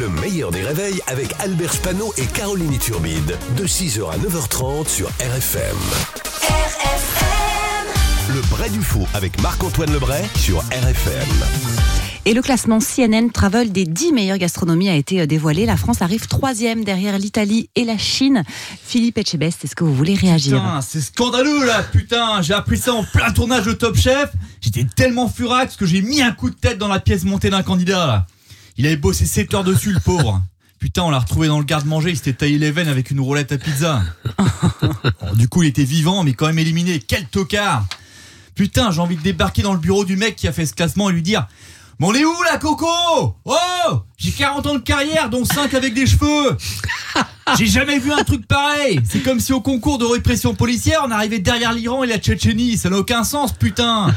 Le meilleur des réveils avec Albert Spano et Caroline Turbide. De 6h à 9h30 sur RFM. Le Bray du Faux avec Marc-Antoine Lebray sur RFM. Et le classement CNN Travel des 10 meilleures gastronomies a été euh, dévoilé. La France arrive troisième derrière l'Italie et la Chine. Philippe Etchebest, est-ce que vous voulez réagir Putain, c'est scandaleux là, putain, j'ai appris ça en plein tournage de Top Chef. J'étais tellement furax que j'ai mis un coup de tête dans la pièce montée d'un candidat là. Il avait bossé 7 heures dessus le pauvre. Putain, on l'a retrouvé dans le garde-manger, il s'était taillé les veines avec une roulette à pizza. Du coup, il était vivant mais quand même éliminé. Quel tocard Putain, j'ai envie de débarquer dans le bureau du mec qui a fait ce classement et lui dire Mais on est où là, Coco? Oh J'ai 40 ans de carrière, dont 5 avec des cheveux J'ai jamais vu un truc pareil C'est comme si au concours de répression policière, on arrivait derrière l'Iran et la Tchétchénie. Ça n'a aucun sens, putain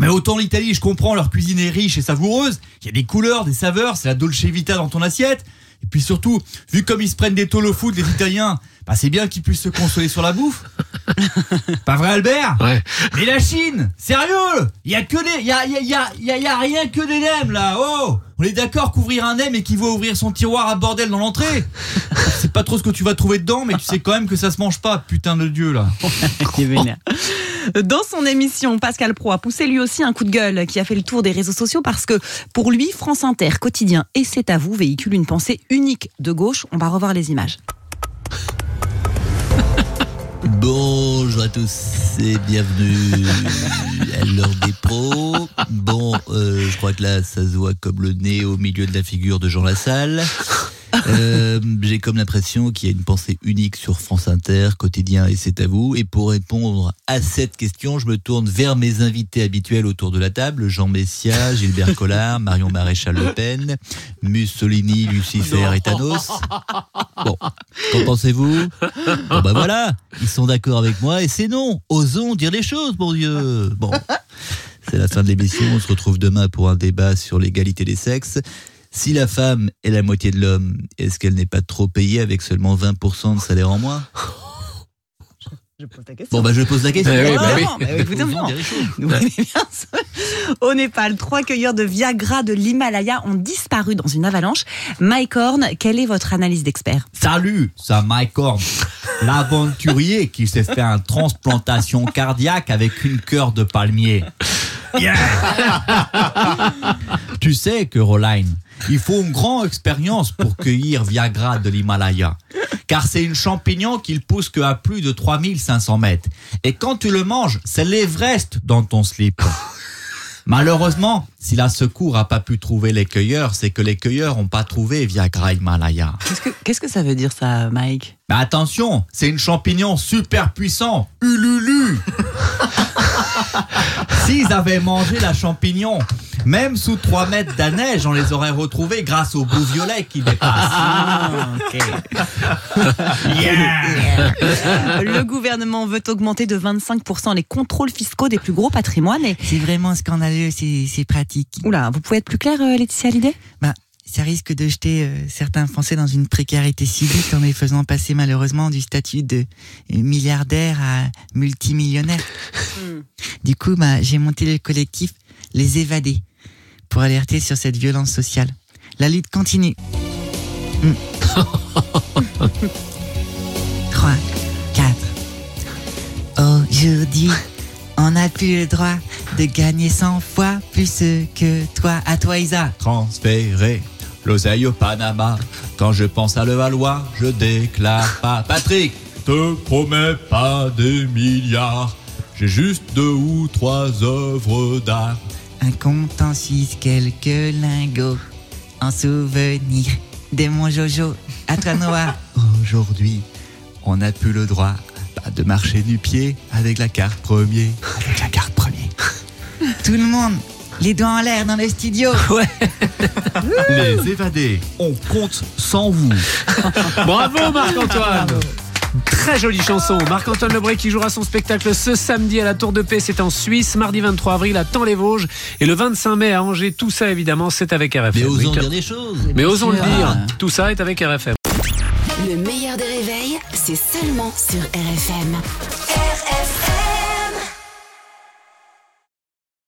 mais autant l'Italie, je comprends, leur cuisine est riche et savoureuse. Il y a des couleurs, des saveurs, c'est la Dolce Vita dans ton assiette. Et puis surtout, vu comme ils se prennent des tôles au foot, les Italiens, bah c'est bien qu'ils puissent se consoler sur la bouffe. Pas vrai, Albert? Ouais. Mais la Chine, sérieux? Il y a que des, il y a, il y a, il y a, y a- y a rien que des nems là. Oh, on est d'accord qu'ouvrir un nem équivaut à ouvrir son tiroir à bordel dans l'entrée? C'est pas trop ce que tu vas trouver dedans, mais tu sais quand même que ça se mange pas, putain de dieu là. Dans son émission, Pascal Pro a poussé lui aussi un coup de gueule qui a fait le tour des réseaux sociaux parce que pour lui, France Inter, quotidien et c'est à vous véhicule une pensée unique de gauche. On va revoir les images. Bonjour à tous et bienvenue à l'heure des pros. Bon, euh, je crois que là, ça se voit comme le nez au milieu de la figure de Jean Lassalle. Euh, J'ai comme l'impression qu'il y a une pensée unique sur France Inter, quotidien et c'est à vous. Et pour répondre à cette question, je me tourne vers mes invités habituels autour de la table Jean Messia, Gilbert Collard, Marion Maréchal Le Pen, Mussolini, Lucifer et Thanos. Bon, qu'en pensez-vous? Bon bah voilà, ils sont d'accord avec moi et c'est non. Osons dire les choses, mon Dieu. Bon, c'est la fin de l'émission. On se retrouve demain pour un débat sur l'égalité des sexes. Si la femme est la moitié de l'homme, est-ce qu'elle n'est pas trop payée avec seulement 20% de salaire en moins? Je pose la question. Bon bah je pose la question. Eh oui, bah oui. Bien ça Au Népal, trois cueilleurs de Viagra de l'Himalaya ont disparu dans une avalanche. Mike Horn, quelle est votre analyse d'expert? Salut, c'est Mike Horn, l'aventurier qui s'est fait une transplantation cardiaque avec une cœur de palmier. Yeah tu sais, Caroline, il faut une grande expérience pour cueillir Viagra de l'Himalaya. Car c'est une champignon qu'il pousse que à plus de 3500 mètres. Et quand tu le manges, c'est l'Everest dans ton slip. Malheureusement, si la secours a pas pu trouver les cueilleurs, c'est que les cueilleurs ont pas trouvé Viagra Himalaya. Qu'est-ce que, qu'est-ce que ça veut dire ça, Mike? Mais attention, c'est une champignon super puissant. Ululu S'ils avaient mangé la champignon, même sous 3 mètres de neige, on les aurait retrouvés grâce au bout violet qui dépasse. Ah, ok. Yeah Le gouvernement veut augmenter de 25% les contrôles fiscaux des plus gros patrimoines. Et... C'est vraiment scandaleux, c'est c'est pratique. Oula, vous pouvez être plus clair, euh, Laetitia Hallyday? Bah, ça risque de jeter euh, certains Français dans une précarité civique en les faisant passer malheureusement du statut de euh, milliardaire à multimillionnaire. Du coup, bah, j'ai monté le collectif Les Évadés pour alerter sur cette violence sociale. La lutte continue. Hmm. 3, 4. Aujourd'hui, on n'a plus le droit de gagner 100 fois plus que toi. À toi, Isa. Transférer l'oseille au Panama. Quand je pense à le Valois, je déclare pas. Patrick, te promets pas des milliards. J'ai juste deux ou trois œuvres d'art. Un compte en Suisse, quelques lingots. En souvenir de mon Jojo. À toi, Noah. Aujourd'hui, on n'a plus le droit bah, de marcher du pied avec la carte premier. Avec la carte premier. Tout le monde, les doigts en l'air dans le studio. Les évadés, on compte sans vous. Bravo Marc-Antoine Très jolie chanson. Marc-Antoine Lebré qui jouera son spectacle ce samedi à la Tour de Paix, c'est en Suisse. Mardi 23 avril à Temps-les-Vosges. Et le 25 mai à Angers. Tout ça, évidemment, c'est avec RFM. Mais osons Oui, dire des choses. Mais osons le dire. Tout ça est avec RFM. Le meilleur des réveils, c'est seulement sur RFM.